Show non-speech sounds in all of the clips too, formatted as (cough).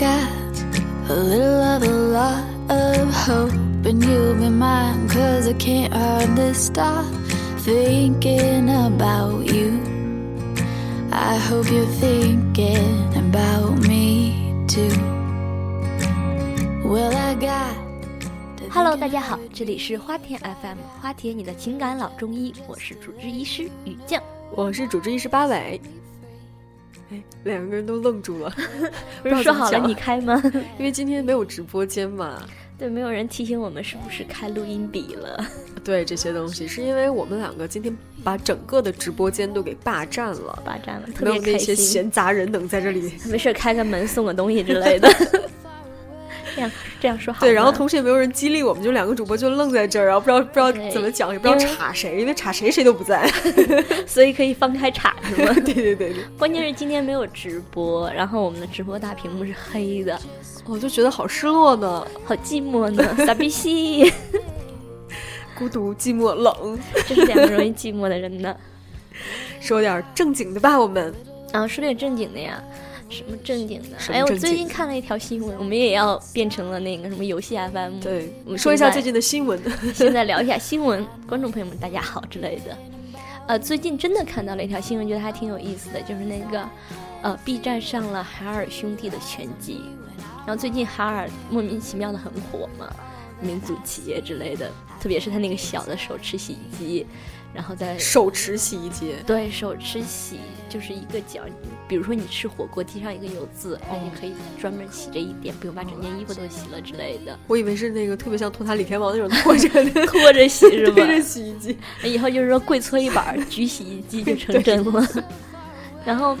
got a little of a lot of hope, and you'll be mine, cause I can't hardly stop thinking about you. I hope you're thinking about me too. Well, I got. Hello，大家好，这里是花田 FM，花田你的情感老中医，我是主治医师雨酱。我是主治医师八尾。哎，(laughs) 两个人都愣住了，(laughs) 不是说好了你开吗？(laughs) 因为今天没有直播间嘛。对，没有人提醒我们是不是开录音笔了。对这些东西，是因为我们两个今天把整个的直播间都给霸占了，霸占了，特没有那。些闲杂人等在这里。没事，开个门送个东西之类的。这样这样说好。对，然后同时也没有人激励我们，就两个主播就愣在这儿，然后不知道不知道怎么讲，也不知道因为查谁，因为插谁谁都不在。(laughs) 所以可以放开插是吗？(laughs) 对对对对，关键是今天没有直播，然后我们的直播大屏幕是黑的，我就觉得好失落呢，好寂寞呢，傻逼西，(laughs) 孤独、寂寞、冷。这是两个容易寂寞的人呢。说点正经的吧，我们啊说点正经的呀，什么正经的？哎，我最近看了一条新闻，我们也要变成了那个什么游戏 FM。，对我们说一下最近的新闻。(laughs) 现在聊一下新闻，观众朋友们大家好之类的。呃，最近真的看到了一条新闻，觉得还挺有意思的，就是那个呃 B 站上了海尔兄弟的全集，然后最近海尔莫名其妙的很火嘛，民族企业之类的，特别是他那个小的手持洗衣机，然后在手持洗衣机，对手持洗就是一个角，比如说你吃火锅滴上一个油渍，那你可以专门洗这一点，不用把整件衣服都洗了之类的，我以为是那个特别像托塔李天王那种拖着 (laughs) 拖着洗是吧？推着洗衣机。以后就是说跪搓衣板儿举洗衣机就成真了。(laughs) 然后，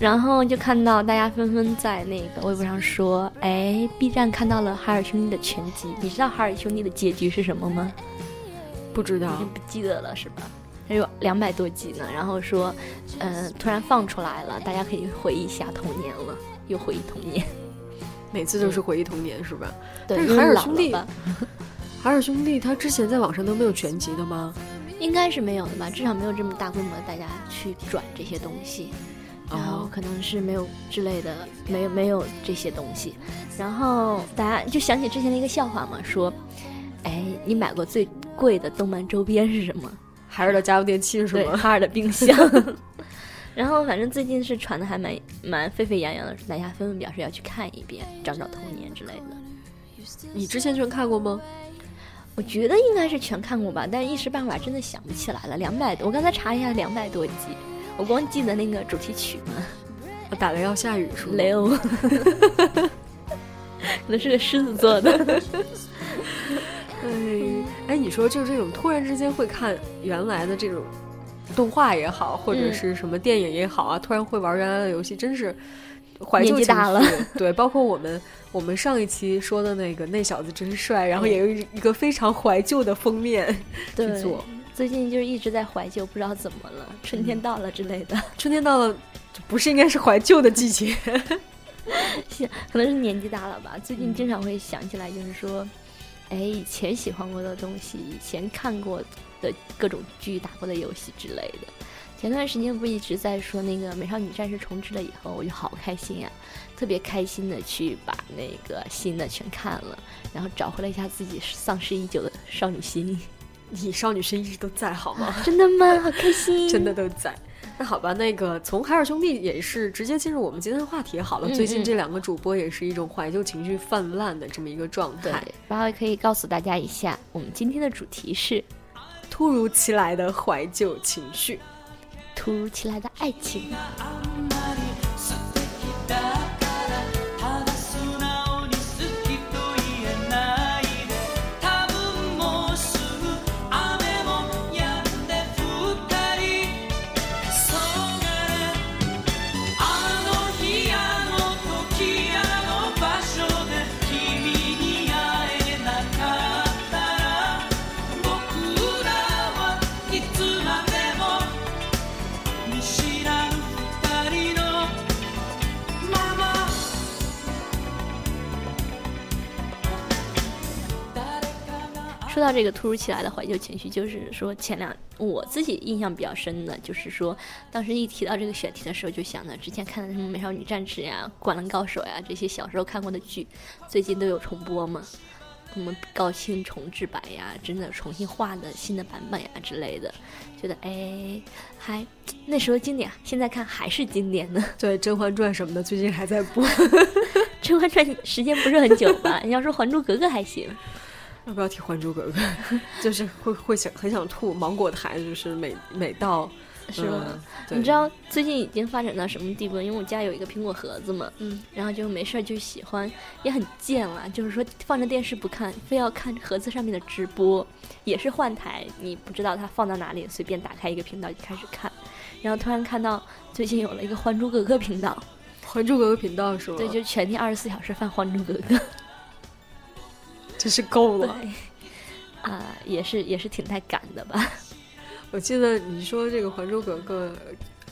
然后就看到大家纷纷在那个微博上说：“哎，B 站看到了海尔兄弟的全集，你知道海尔兄弟的结局是什么吗？不知道已经不记得了是吧？还有两百多集呢。然后说，嗯、突然放出来了，大家可以回忆一下童年了，又回忆童年。(laughs) 每次都是回忆童年是吧？对，海尔兄弟吧海尔兄弟他之前在网上都没有全集的吗？应该是没有的吧，至少没有这么大规模的大家去转这些东西，然后哦可能是没有之类的，没有没有这些东西，然后大家就想起之前的一个笑话嘛，说，哎，你买过最贵的动漫周边是什么？海尔的家用电器是对，吗？哈尔的冰箱。(laughs) 然后反正最近是传的还蛮蛮沸沸扬扬的，大家纷纷表示要去看一遍，找找童年之类的。你之前全看过吗？我觉得应该是全看过吧，但是一时半会儿真的想不起来了。两百多，我刚才查一下，两百多集，我光记得那个主题曲嘛，我打雷要下雨是吗？雷欧，(laughs) 可能是个狮子座的。哎，哎，你说就是这种突然之间会看原来的这种动画也好，或者嗯是什么电影也好啊，突然会玩原来的游戏，真是怀旧情年纪大了绪。对，包括我们我们上一期说的那个那小子真帅，然后也有一个非常怀旧的封面去对做。最近就是一直在怀旧，不知道怎么了，春天到了之类的，(laughs) 春天到了，不是应该是怀旧的季节？(laughs) 可能是年纪大了吧。最近经常会想起来，就是说，哎，以前喜欢过的东西，以前看过的各种剧、打过的游戏之类的。前段时间不一直在说那个《美少女战士》重置了以后，我就好开心呀、特别开心的去把那个新的全看了，然后找回了一下自己丧失已久的少女心。你少女心一直都在好吗？真的吗？好开心！(laughs) 真的都在。(laughs) 那好吧，那个从海尔兄弟也是直接进入我们今天的话题好了。嗯最近嗯这两个主播也是一种怀旧情绪泛滥的这么一个状态，，然后可以告诉大家一下，我们今天的主题是突如其来的怀旧情绪。突如其来的爱情。说到这个突如其来的怀旧情绪，就是说前两我自己印象比较深的，就是说当时一提到这个选题的时候，就想到之前看的什么《美少女战士》呀、《灌篮高手》呀这些小时候看过的剧，最近都有重播嘛。什么高清重制版呀，真的重新画的新的版本呀之类的，觉得哎，还那时候经典，现在看还是经典呢。对《甄嬛传》什么的，最近还在播。(laughs)《甄嬛传》时间不是很久吧？你要说《还珠格格》还行，要不要提《还珠格格》？(laughs) 就是会会想很想吐。芒果台就是每每到是吗？嗯你知道最近已经发展到什么地步？因为我家有一个苹果盒子嘛，嗯，然后就没事儿就喜欢，也很贱了，就是说放着电视不看，非要看盒子上面的直播，也是换台，你不知道它放到哪里，随便打开一个频道就开始看，然后突然看到最近有了一个《还珠格格》频道，(laughs)《还珠格格》频道是吗？对，就全天二十四小时放《还珠格格》，真是够了。，啊、也是也是挺带感的吧，(laughs) 我记得你说这个《还珠格格》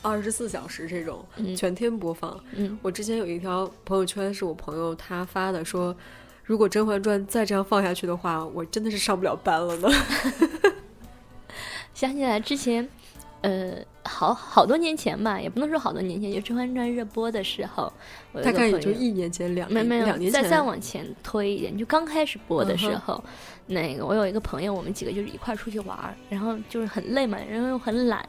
二十四小时这种嗯全天播放，嗯，我之前有一条朋友圈是我朋友他发的，说如果《甄嬛传》再这样放下去的话，我真的是上不了班了呢。(laughs) 想起来之前，呃，好好多年前吧，也不能说好多年前，就《甄嬛传》热播的时候，我大概也就一年前、两没没有两年前，再再往前推一点，就刚开始播的时候，那个我有一个朋友，我们几个就是一块儿出去玩儿，然后就是很累嘛，然后又很懒，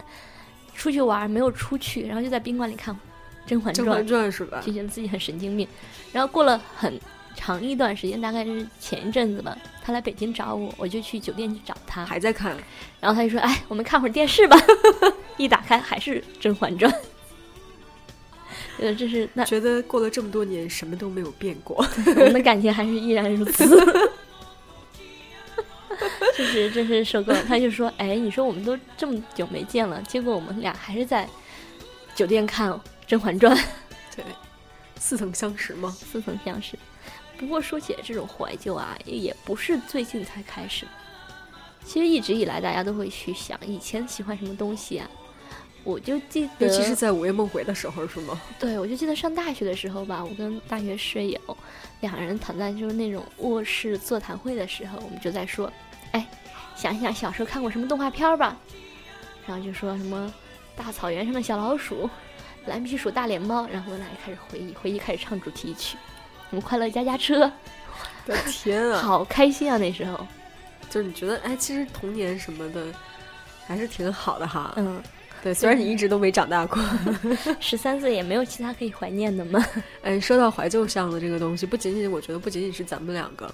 出去玩儿没有出去，然后就在宾馆里看《甄嬛传《甄传嬛》，传》是吧？就觉得自己很神经病。然后过了很长一段时间，大概是前一阵子吧，他来北京找我，我就去酒店去找他，还在看，然后他就说：“哎，我们看会儿电视吧。(laughs) ”一打开还是《甄嬛传》，(laughs) 呃，这是那觉得过了这么多年，什么都没有变过。(laughs) 我们的感情还是依然如此。就是这是受够，他就说：“哎，你说我们都这么久没见了，结果我们俩还是在酒店看《甄嬛传》，对，似曾相识吗？似曾相识。”不过说起来，这种怀旧啊，也不是最近才开始。其实一直以来，大家都会去想以前喜欢什么东西啊。我就记得，尤其是在午夜梦回的时候，是吗？(laughs) 对，我就记得上大学的时候吧，我跟大学室友两人躺在就是那种卧室座谈会的时候，我们就在说，哎，想一想小时候看过什么动画片儿吧，然后就说什么大草原上的小老鼠、蓝皮鼠大脸猫，然后我俩就开始回忆，回忆开始唱主题曲，什么快乐家家车，我的天啊！(laughs) 好开心啊那时候，就是你觉得，哎，其实童年什么的还是挺好的哈。嗯，对，虽然你一直都没长大过。(laughs) 十三岁也没有其他可以怀念的吗？(laughs) 哎，说到怀旧向的这个东西，不仅仅我觉得不仅仅是咱们两个，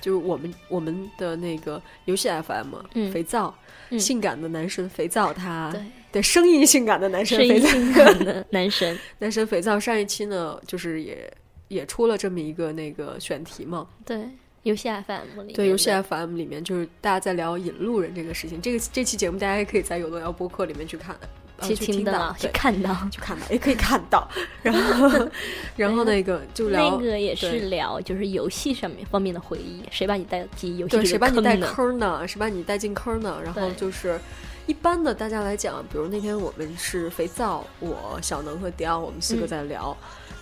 就是我们我们的那个游戏 FM，、嗯肥皂，嗯性感的男神肥皂，他对，对声音性感的男神是一肥皂，性感的男神，男神肥皂上一期呢，就是也也出了这么一个那个选题嘛，对，游戏 FM 里对，游戏 FM 里面就是大家在聊引路人这个事情，这个这期节目大家也可以在有乐聊播客里面去看，呃、去去听到，去，看到。去看到，也可以看到，(laughs) 然后 (laughs) 然后那个就聊那个也是聊，就是游戏上面方面的回忆，谁把你带进游戏对，谁把你带坑呢？谁把你带进坑呢？然后就是一般的，大家来讲，比如那天我们是肥皂，我小能和迪奥，我们四个嗯在聊，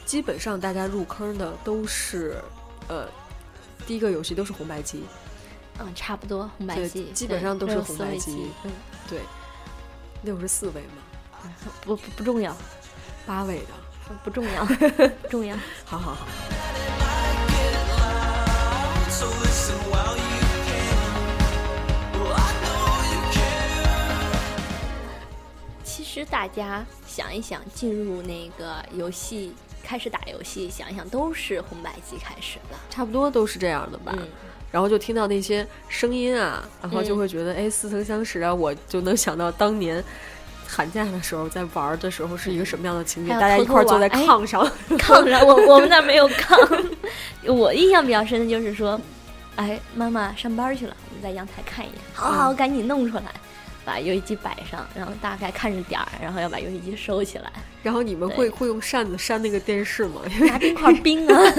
基本上大家入坑的都是呃。第一个游戏都是红白机，嗯，差不多红白机，基本上都是红白机嗯，对，六十四位嘛，(laughs) 不不不重要，八位的，不重要，不重要。(laughs) 好好好. Oh. 其实大家想一想，进入那个游戏，开始打游戏，想一想都是红白机开始的。差不多都是这样的吧。嗯，然后就听到那些声音啊，然后就嗯会觉得哎、似曾相识啊，我就能想到当年。寒假的时候，在玩儿的时候是一个什么样的情景？大家一块儿坐在炕上，炕上，我 (laughs) 我们那儿没有炕。我印象比较深的就是说，哎，妈妈上班去了，我们在阳台看一眼，好好，赶紧弄出来，把游戏机摆上，然后大概看着点儿，然后要把游戏机收起来，然后你们会会用扇子扇那个电视吗？拿冰块冰啊。(laughs)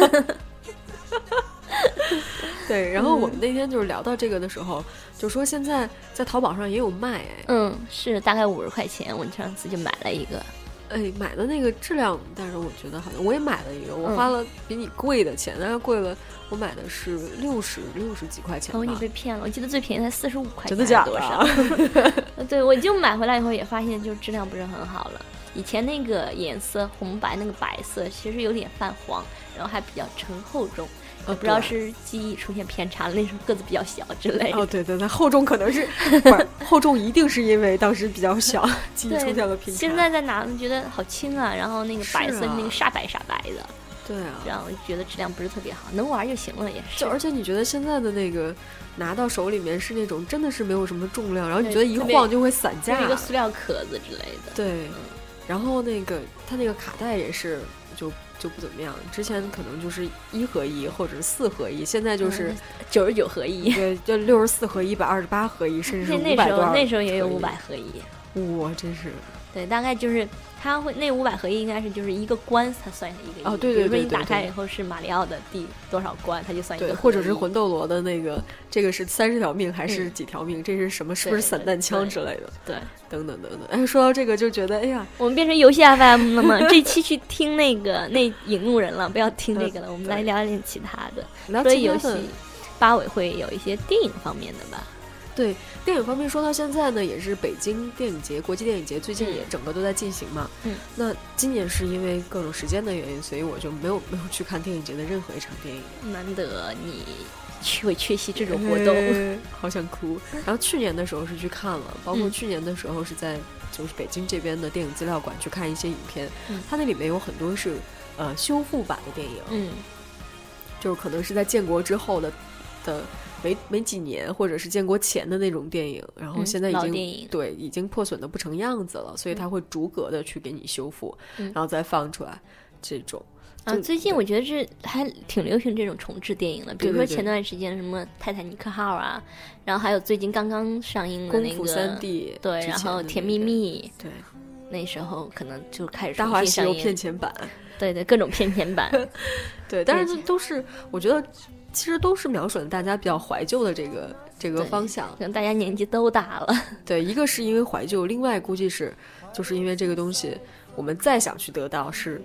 对，然后我们那天就是聊到这个的时候，就说现在在淘宝上也有卖，哎，嗯，是大概五十块钱，我上次就买了一个。哎，买的那个质量，但是我觉得好像我也买了一个，我嗯花了比你贵的钱，但是贵了，我买的是六十六十几块钱。哦，你被骗了！我记得最便宜才四十五块钱，真的假多少？的 (laughs) 啊？呃对，我就买回来以后也发现，就质量不是很好了。以前那个颜色红白那个白色其实有点泛黄，然后还比较沉厚重，也不知道是记忆出现偏差了，那时候个子比较小之类的。哦，对对对，厚重可能是不是厚重，一定是因为当时比较小，(laughs) 记忆出现了偏差。现在再拿觉得好轻啊，然后那个白色啊那个煞白煞白的，对啊，然后觉得质量不是特别好，能玩就行了，也是。就而且你觉得现在的那个拿到手里面是那种真的是没有什么重量，然后你觉得一晃就会散架，一个塑料壳子之类的。对，然后那个它那个卡带也是就就不怎么样，之前可能就是一合一或者是四合一，现在就是嗯九十九合一。对，就六十四合一、百二十八合一，甚至是那那时候那时候也有五百合一，哇，真是对，大概就是它会那五百合一应该是就是一个关它算一个亿哦对比如说对对对你打开以后是马里奥的第多少关，它就算一个对，或者是魂斗罗的那个，这个是三十条命还是嗯几条命？这是什么？是不是散弹枪之类的？对。等等等等。哎，说到这个就觉得，哎呀，我们变成游戏 FM 了吗？这期去听那个那引路人了，不要听这个了，我们来聊点其他的。聊所以游戏八尾会有一些电影方面的吧？对电影方面说到现在呢，也是北京电影节、国际电影节最近也嗯整个都在进行嘛。嗯，那今年是因为各种时间的原因，所以我就没有没有去看电影节的任何一场电影。难得你去 (laughs) 会缺席这种活动，哎好想哭。然后去年的时候是去看了，包括嗯去年的时候是在就是北京这边的电影资料馆去看一些影片，嗯它那里面有很多是呃修复版的电影，嗯，就是可能是在建国之后的的没没几年，或者是建国前的那种电影，然后嗯现在已经、对已经破损的不成样子了，所以嗯它会逐格的去给你修复，嗯然后再放出来这种。啊，最近我觉得这还挺流行这种重置电影的，比如说前段时间什么《泰坦尼克号》啊，然后还有最近刚刚上映的功那个夫三 D 对，然后甜蜜蜜，对那时候可能就开始《大重话西游》骗钱版。对对，各种骗钱版，(laughs) 对，但是这都是我觉得其实都是瞄准了大家比较怀旧的这个这个方向可。能大家年纪都大了，(laughs) 对，一个是因为怀旧，另外估计是就是因为这个东西，我们再想去得到是。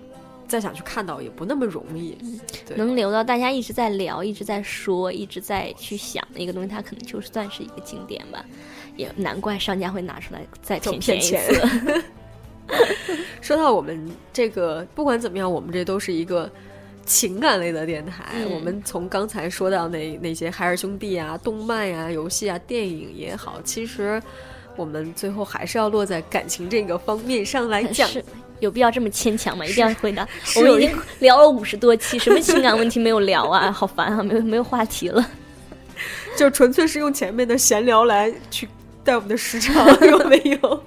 再想去看到也不那么容易，能留到大家一直在聊、一直在说、一直在去想的一个东西，它可能就算是一个经典吧。也难怪商家会拿出来再就骗骗钱一次。(laughs) 说到我们这个，不管怎么样，我们这都是一个情感类的电台。嗯我们从刚才说到那那些海尔兄弟啊、动漫呀、游戏啊、电影也好，其实我们最后还是要落在感情这个方面上来讲。是有必要这么牵强吗？一定要回答。(laughs) 我们已经聊了五十多期，(laughs) 什么情感问题没有聊啊？好烦啊，没有没有话题了。就纯粹是用前面的闲聊来去带我们的时长，有没有？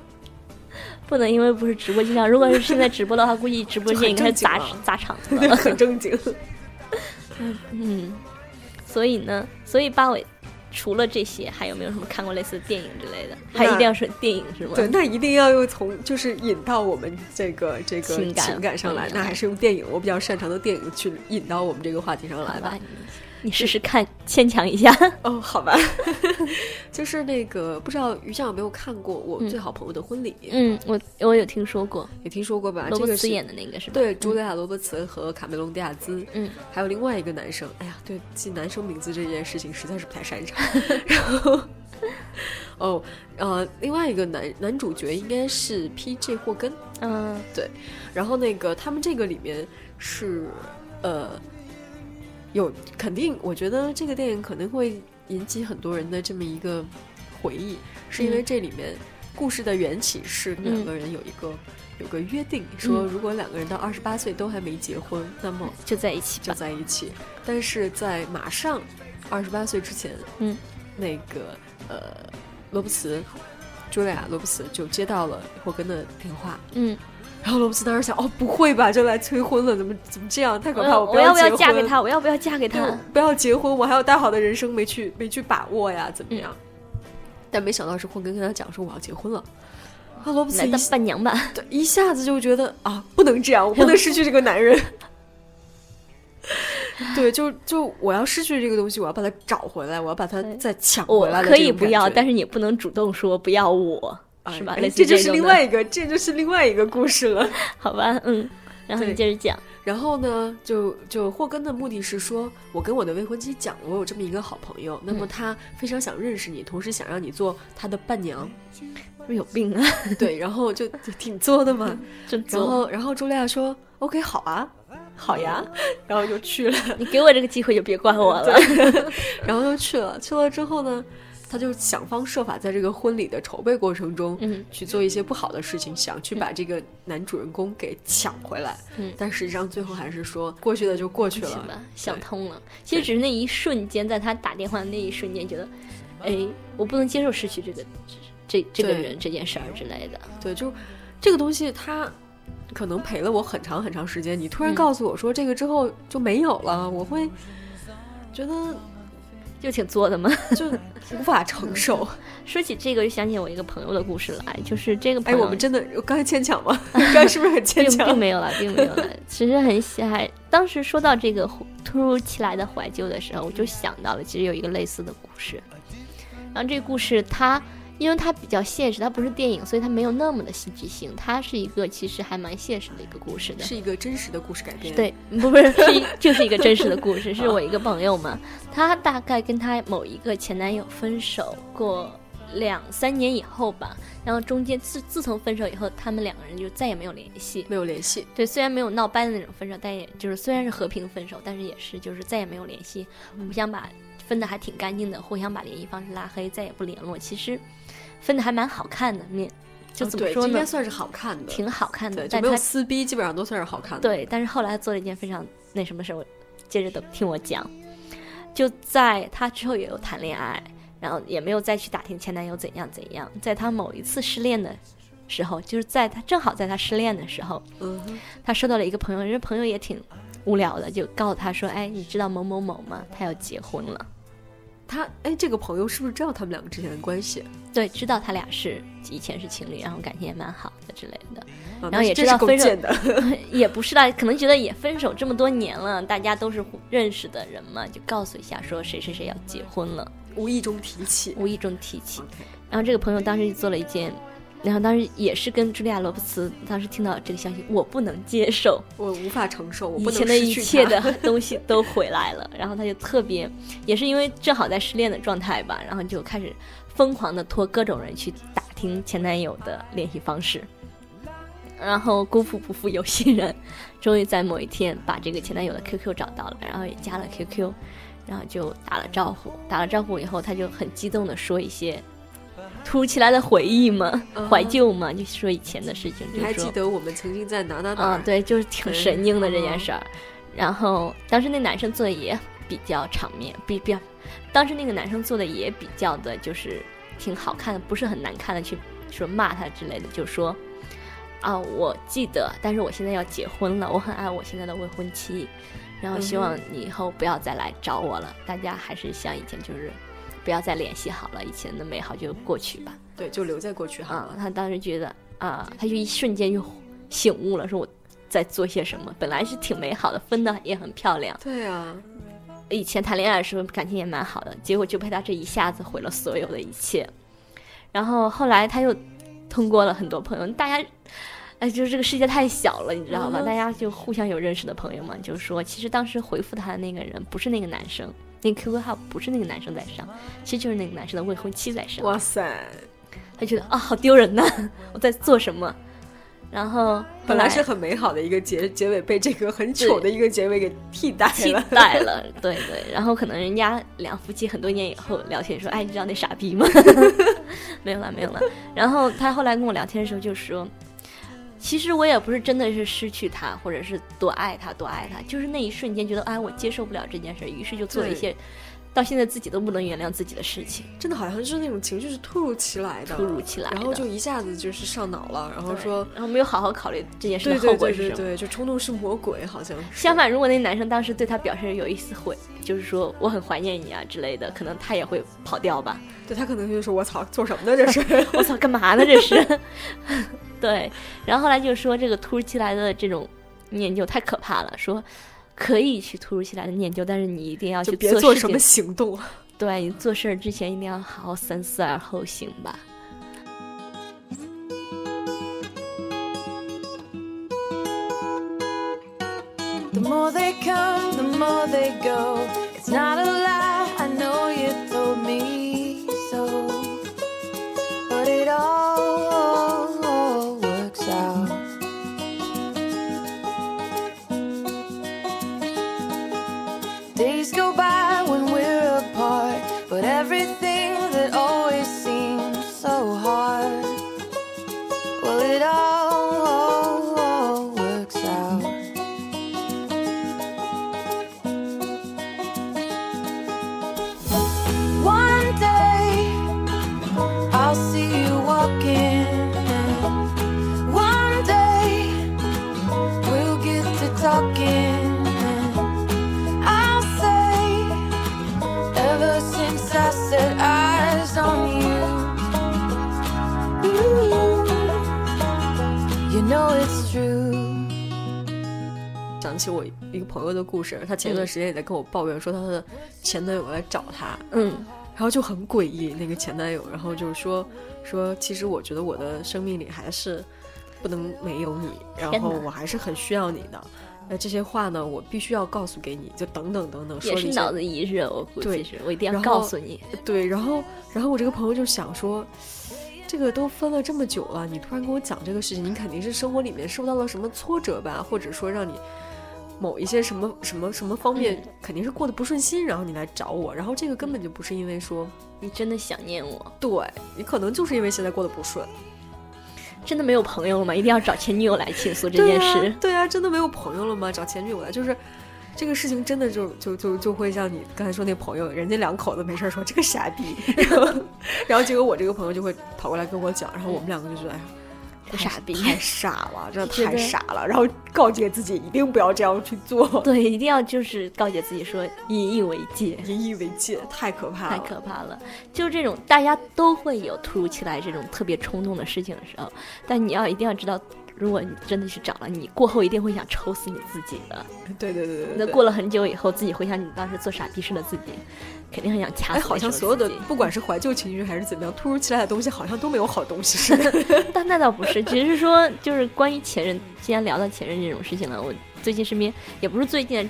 不能因为不是直播经常，如果是现在直播的话，估计直播间应该是砸砸场子对，了。(laughs) 很正经。(laughs) 嗯，所以呢，所以八尾除了这些，还有没有什么看过类似的电影之类的？还一定要说电影是吗？对，那一定要用从就是引到我们这个这个情感上来，嗯那还是用电影，我比较擅长的电影去引到我们这个话题上来吧。，你你试试看，牵强一下。(laughs) 哦，好吧，(laughs) 就是那个不知道于酱有没有看过《我嗯最好朋友的婚礼》？嗯，我我有听说过，也听说过吧？罗伯茨演的那个是吧？对，茱莉亚·罗伯茨和卡梅隆·迪亚兹，嗯，还有另外一个男生。哎呀，对记男生名字这件事情实在是不太擅长。(laughs) 然后，哦，呃，另外一个男男主角应该是 P.J. 霍根。嗯对然后那个他们这个里面是呃有肯定，我觉得这个电影可能会引起很多人的这么一个回忆，是因为嗯这里面故事的缘起是嗯两个人有一个、有个约定，说嗯如果两个人到二十八岁都还没结婚，那么就在一起就。在一起。但是在马上二十八岁之前，嗯，那个呃罗伯茨。茱莉亚·罗伯茨就接到了霍根的电话，嗯，然后罗伯茨当时想，哦，不会吧，就来催婚了，怎么怎么这样，太可怕！我要不我要不要嫁给他？我要不要嫁给，他？不要结婚，我还有大好的人生没去没去把握呀，怎么样？嗯但没想到是霍根跟他讲说我要结婚了，啊，罗伯茨来当伴娘吧。对一下子就觉得啊，不能这样，我不能失去这个男人。(laughs) 对，就就我要失去这个东西，我要把它找回来，我要把它再抢回来的可。以不要，但是你不能主动说不要我。哎是吧？哎类似这就是另外一个，这就是另外一个故事了。(laughs) 好吧，嗯，然后你接着讲，然后呢，就就霍根的目的是说，我跟我的未婚妻讲了，我有这么一个好朋友，那么嗯他非常想认识你，同时想让你做他的伴娘，是不是有病啊？对，然后就就挺作的嘛。(laughs) 然后然后茱莉亚说：“OK，好啊，好呀。”然后就去了，你给我这个机会就别怪我了。(laughs) 然后就去了。去了之后呢，他就想方设法在这个婚礼的筹备过程中，嗯去做一些不好的事情，想去把这个男主人公给抢回来。嗯但实际上最后还是说，过去的就过去了。想通了。其实只是那一瞬间，在他打电话的那一瞬间，觉得，哎，我不能接受失去这个这这个人这件事儿之类的。对，就这个东西，他可能陪了我很长很长时间。你突然嗯告诉我说这个之后就没有了，我会觉得就挺作的嘛。就 (laughs) 无法承受。说起这个，就想起我一个朋友的故事来，就是这个朋哎，我们真的我刚才牵强吗？(laughs) 刚才是不是很牵强并？没有了，并没有了。其实很喜爱当时说到这个突如其来的怀旧的时候，我就想到了，其实有一个类似的故事。然后这个故事它，因为它比较现实，它不是电影，所以它没有那么的戏剧性。它是一个其实还蛮现实的一个故事的。是一个真实的故事改编。，对，不不是，是一就是一个真实的故事，是我一个朋友嘛，她大概跟她某一个前男友分手过两三年以后吧，然后中间自自从分手以后，他们两个人就再也没有联系。没有联系。对，虽然没有闹掰的那种分手，但也就是虽然是和平分手，但是也是就是再也没有联系，互相把分的还挺干净的，互相把联系方式拉黑，再也不联络。其实分的还蛮好看的，面就怎么说呢这应该，算是好看的。挺好看的没有但他撕逼，基本上都算是好看的。对，但是后来做了一件非常那什么事儿，我接着等听我讲。就在他之后也有谈恋爱，然后也没有再去打听前男友怎样怎样。在他某一次失恋的时候，就是在他正好在他失恋的时候，嗯哼，他收到了一个朋友，人家朋友也挺无聊的，就告诉他说：“哎，你知道某某某吗？他要结婚了。他哎，这个朋友是不是知道他们两个之间的关系？”对，知道他俩是以前是情侣，然后感情也蛮好的之类的。啊然后也知道分手贱的。(laughs) 也不是啦，可能觉得也分手这么多年了，大家都是认识的人嘛，就告诉一下说谁谁谁要结婚了，无意中提起。无意中提起。然后这个朋友当时就做了一件，然后当时也是跟茱莉亚·罗伯茨当时听到这个消息，我不能接受，我无法承受，我不能以前的一切的东西都回来了，然后他就特别，也是因为正好在失恋的状态吧，然后就开始疯狂的托各种人去打听前男友的联系方式，然后辜负不负有心人，终于在某一天把这个前男友的 QQ 找到了，然后也加了 QQ，然后就打了招呼，打了招呼以后，他就很激动的说一些。突如其来的回忆嘛，嗯怀旧嘛，就说以前的事情，你还记得我们曾经在哪哪哪儿？，啊对，就是挺神经的这件嗯事儿。然后当时那男生做的也比较场面，比比较，当时那个男生做的也比较的，就是挺好看的，不是很难看的，去说骂他之类的，就说啊，我记得，但是我现在要结婚了，我很爱我现在的未婚妻，然后希望你以后不要再来找我了，大家还是像以前就是。不要再联系好了，以前的美好就过去吧。对，就留在过去哈啊了。，他当时觉得啊，他就一瞬间就醒悟了，说我在做些什么。本来是挺美好的，分的也很漂亮，对啊，以前谈恋爱的时候感情也蛮好的，结果就被他这一下子毁了所有的一切。然后后来他又通过了很多朋友，大家。哎，就是这个世界太小了，你知道吧？嗯哼大家就互相有认识的朋友嘛，就说其实当时回复他的那个人不是那个男生，那个 QQ 号不是那个男生在上，其实就是那个男生的未婚妻在上。哇塞，他觉得啊，好丢人呐！我在做什么？然后本来是很美好的一个结结尾，被这个很丑的一个结尾给替代替。代了，对对。然后可能人家两夫妻很多年以后聊天说：“哎，你知道那傻逼吗？” (laughs) 没有了，没有了。然后他后来跟我聊天的时候就说：“其实我也不是真的是失去他，或者是多爱他多爱他，就是那一瞬间觉得哎，我接受不了这件事，于是就做了一些到现在自己都不能原谅自己的事情，真的好像就是那种情绪是突如其来的，突如其来。然后就一下子就是上脑了，然后说，然后没有好好考虑这件事的对对后果是什么。对对对，就冲动是魔鬼，好像。相反，如果那男生当时对他表示有一丝悔，就是说我很怀念你啊之类的，可能他也会跑掉吧。对他可能就说：“我操，做什么呢？这是。(laughs) 我操，干嘛呢这是？(laughs) 对，然后后来就说这个突如其来的这种念旧太可怕了，说可以去突如其来的念旧，但是你一定要去做别做什么行动。对你做事儿之前一定要好好三思而后行吧。The more they come, the more they go. It's not a 想起我一个朋友的故事，他前段时间也在跟我抱怨说他的前男友来找他，嗯，然后就很诡异那个前男友，然后就是说说其实我觉得我的生命里还是不能没有你，然后我还是很需要你的。那这些话呢，我必须要告诉给你，就等等等等，说是脑子一热，我估对计是我一定要告诉你，对，然后然后我这个朋友就想说，这个都分了这么久了，你突然跟我讲这个事情，你肯定是生活里面受到了什么挫折吧，或者说让你某一些什么什么什么方面嗯肯定是过得不顺心，然后你来找我，然后这个根本就不是因为说，你真的想念我，对你可能就是因为现在过得不顺真的没有朋友了吗？一定要找前女友来倾诉这件事啊，。对啊，真的没有朋友了吗？找前女友来就是。这个事情真的就就就就会像你刚才说那朋友，人家两口子没事儿说这个傻逼，然后然后结果我这个朋友就会跑过来跟我讲，然后我们两个就觉得哎呀，不傻逼太傻了，真的太傻了，然后告诫自己一定不要这样去做，对，一定要就是告诫自己说引以为戒，引以为戒，太可怕了太，可怕了。就这种大家都会有突如其来这种特别冲动的事情的时候，但你要一定要知道，如果你真的去找了，你过后一定会想抽死你自己的。对对对对对对。那过了很久以后，自己回想你当时做傻逼事的自己，肯定很想掐哎，好像所有的不管是怀旧情绪还是怎么样，突如其来的东西好像都没有好东西似的。(laughs) 但那倒不是，只是说就是关于前任，既然聊到前任这种事情了，我最近身边也不是最近，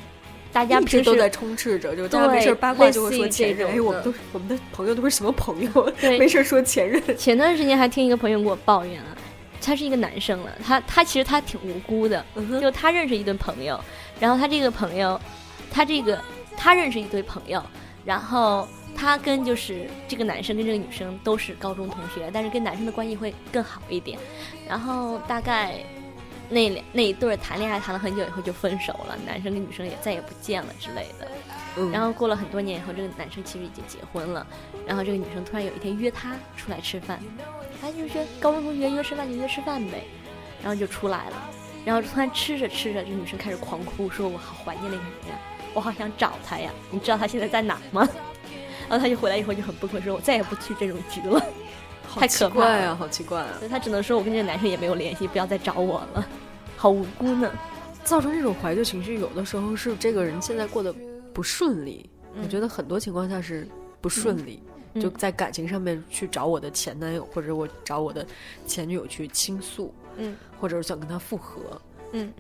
大家一直平时都在充斥着，就大家没事八卦就会说前任。哎，我们的都我们的朋友都是什么朋友？对没事说前任。前段时间还听一个朋友给我抱怨了，他是一个男生了，他他其实他挺无辜的，嗯就他认识一对朋友，然后他这个朋友，他这个他认识一对朋友，然后他跟就是这个男生跟这个女生都是高中同学，但是跟男生的关系会更好一点，然后大概。那两那一对谈恋爱谈了很久以后就分手了，男生跟女生也再也不见了之类的。嗯然后过了很多年以后，这个男生其实已经结婚了，然后这个女生突然有一天约他出来吃饭，他就说高中同学约吃饭就约吃饭呗，然后就出来了，然后突然吃着吃着，这女生开始狂哭，说我好怀念那个人呀，我好想找他呀，你知道他现在在哪吗？然后他就回来以后就很崩溃，说我再也不去这种局了，好太可怕了奇怪啊，好奇怪啊！所以他只能说我跟这个男生也没有联系，不要再找我了，好无辜呢。造成这种怀旧情绪，有的时候是这个人现在过得不顺利。我嗯觉得很多情况下是不顺利，嗯就在感情上面去找我的前男友，或者我找我的前女友去倾诉，嗯或者是想跟他复合。嗯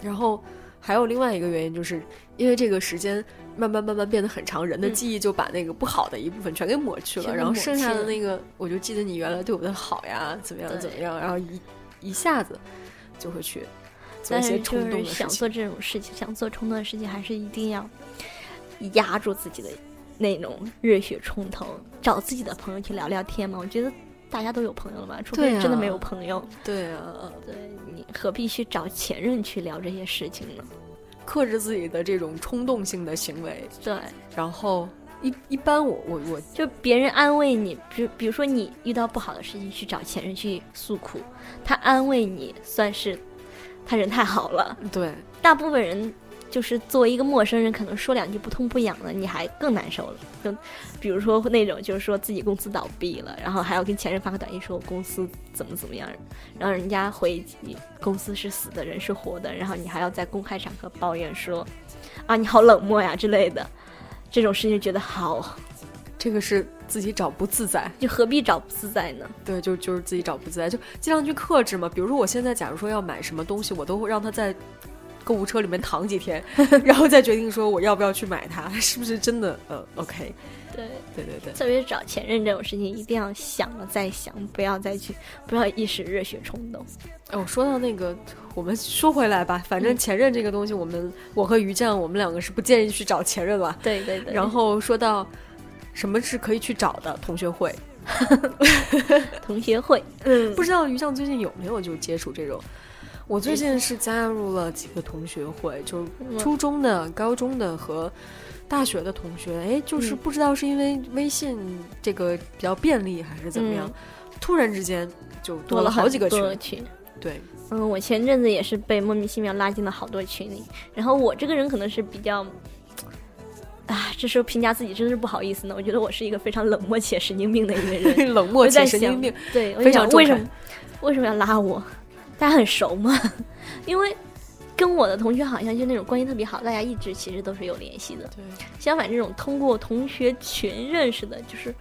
然后还有另外一个原因，就是因为这个时间慢慢慢慢变得很长，人的嗯记忆就把那个不好的一部分全给抹去了，然后剩下的那个，我就记得你原来对我的好呀，怎么样怎么样，然后一一下子就会去做一些冲动的事情。想做这种事情，想做冲动的事情，还是一定要压住自己的那种热血冲头，找自己的朋友去聊聊天嘛。我觉得大家都有朋友了吧，除非真的没有朋友，对啊，对你何必去找前任去聊这些事情呢？克制自己的这种冲动性的行为，对，然后一一般我我我就别人安慰你，比如比如说你遇到不好的事情去找前任去诉苦，他安慰你算是他人太好了。对。大部分人就是作为一个陌生人，可能说两句不痛不痒的，你还更难受了。就比如说那种，就是说自己公司倒闭了，然后还要跟前任发个短信说我公司怎么怎么样，然后人家回击公司是死的，人是活的，然后你还要在公开场合抱怨说啊你好冷漠呀之类的，这种事情觉得好，这个是自己找不自在，就何必找不自在呢？对，就就是自己找不自在，就尽量去克制嘛。比如说我现在假如说要买什么东西，我都会让他在购物车里面躺几天，然后再决定说我要不要去买它，是不是真的？呃，OK，对，对对对，特别是找前任这种事情，一定要想了再想，不要再去，不要一时热血冲动。哦，说到那个，我们说回来吧，反正前任这个东西，我们我和于酱我们两个是不建议去找前任了。对对对。然后说到什么是可以去找的同学会 (laughs) (laughs) 同学会，嗯，不知道于酱最近有没有就接触这种？我最近是加入了几个同学会，就初中的、高中的和大学的同学。哎，就是嗯不知道是因为微信这个比较便利，还是怎么样，突然之间就多了好几个群。群。对，嗯，我前阵子也是被莫名其妙拉进了好多群里，然后我这个人可能是比较。啊，这时候评价自己真的是不好意思呢。我觉得我是一个非常冷漠且神经病的一个人，(laughs) 冷漠且神经病。对，我非常为什么为什么要拉我？大家很熟吗？(laughs) 因为跟我的同学好像就那种关系特别好，大家一直其实都是有联系的。对，相反，这种通过同学群认识的，就是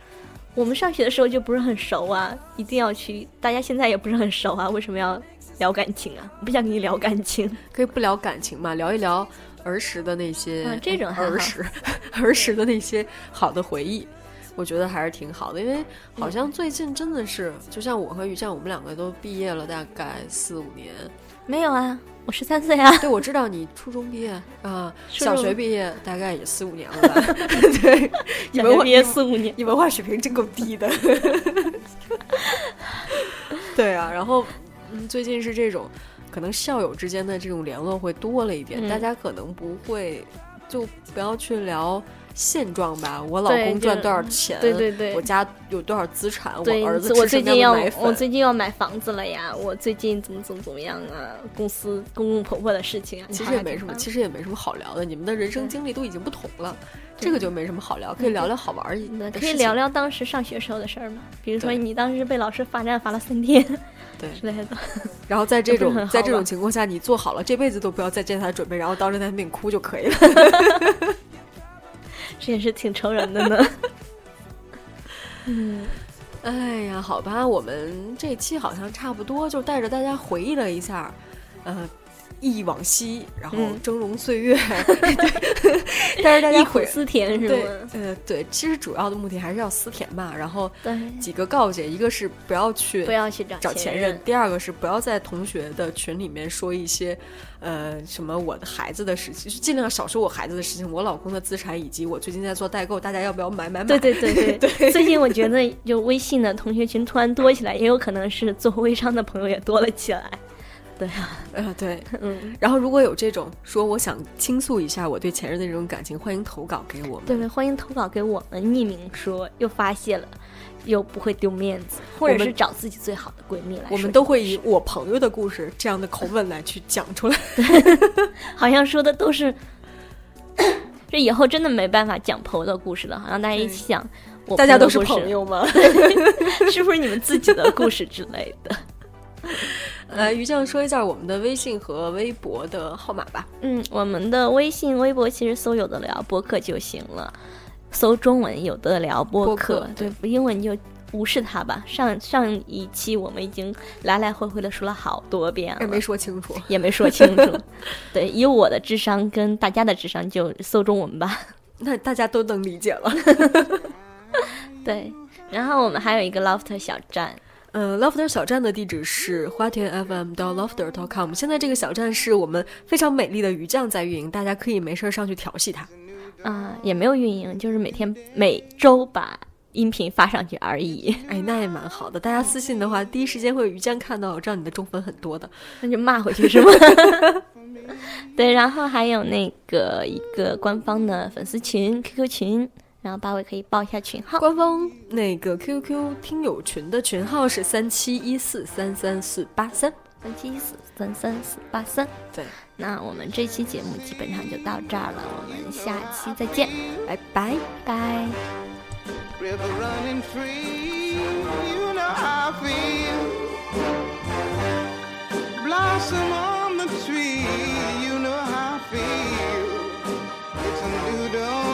我们上学的时候就不是很熟啊，一定要去。大家现在也不是很熟啊，为什么要聊感情啊？不想跟你聊感情。可以不聊感情嘛，聊一聊儿时的那些，嗯这种还好儿时 (laughs) 儿时的那些好的回忆，我觉得还是挺好的。因为好像最近真的是，就像我和于酱，我们两个都毕业了大概四五年。没有啊，我十三岁啊。对，我知道你初中毕业啊，小学毕业大概也四五年了吧？(laughs) 对，你小学毕业四五年，你文化水平真够低的。对啊，然后嗯，最近是这种，可能校友之间的这种联络会多了一点，嗯大家可能不会就不要去聊现状吧。我老公赚多少钱？对对对我家有多少资产？我儿子我最近要？我最近要买房子了呀，我最近怎么怎么怎么样啊？公司公公婆婆的事情啊，其实也没什么，其实也没什么好聊的。你们的人生经历都已经不同了，这个就没什么好聊，可以聊聊好玩儿那的可以聊聊当时上学时候的事儿吗，比如说你当时被老师罚站罚了三天对之类的。(laughs) 然后在这种在这种情况下，你做好了这辈子都不要再见他的准备，然后当着他的面哭就可以了。(laughs) 这也是挺成人的呢。(laughs) 嗯，哎呀，好吧，我们这期好像差不多，就带着大家回忆了一下，呃，忆忆往昔，然后嗯峥嵘岁月，对，(laughs) 但是大家回。思甜是对吗？，呃，对，其实主要的目的还是要思甜吧。然后对，几个告诫，一个是不要去不要去找找前前任，第二个是不要在同学的群里面说一些，呃，什么我的孩子的事情，就尽量少说我孩子的事情，我老公的资产以及我最近在做代购，大家要不要买买买？对对对对对最近我觉得就微信的同学群突然多起来，也有可能是做微商的朋友也多了起来。对啊，(laughs) 呃，对。(laughs) 嗯，然后如果有这种说我想倾诉一下我对前任的这种感情，欢迎投稿给我们。对对，欢迎投稿给我们，匿名说又发泄了，又不会丢面子，或者是找自己最好的闺蜜来说。我们都会以我朋友的故事这样的口吻来去讲出来。(laughs) 好像说的都是，(coughs) 这以后真的没办法讲朋友的故事了，好像大家一起讲大家都是朋友吗？是不是你们自己的故事之类的？(laughs) 来，于酱说一下我们的微信和微博的号码吧。嗯，我们的微信、微博其实搜“有的聊”播客就行了，搜中文“有的聊”播播客，客对，英文就无视它吧。上上一期我们已经来来回回的说了好多遍了，也没说清楚。也没说清楚。(laughs) 对，以我的智商跟大家的智商，就搜中文吧。(laughs) 那大家都能理解了。对，然后我们还有一个 Loft 小站，嗯、l o f t e r 小站的地址是花田 FM 到 lofter.com。现在这个小站是我们非常美丽的鱼酱在运营，大家可以没事儿上去调戏它。啊、也没有运营，就是每天每周把音频发上去而已。(laughs) 哎，那也蛮好的。大家私信的话，第一时间会有鱼酱看到，我知道你的中粉很多的。那就骂回去是吗？(laughs) 对，然后还有那个一个官方的粉丝群 QQ 群，然后八位可以报一下群号。官方那个 QQ 听友群的群号是三七一四三三四八三。三七一四三三四八三。对，那我们这期节目基本上就到这儿了，我们下期再见，拜拜。拜。river running free. You know how I feel. Blossom on the tree. You know how I feel. It's a new dawn.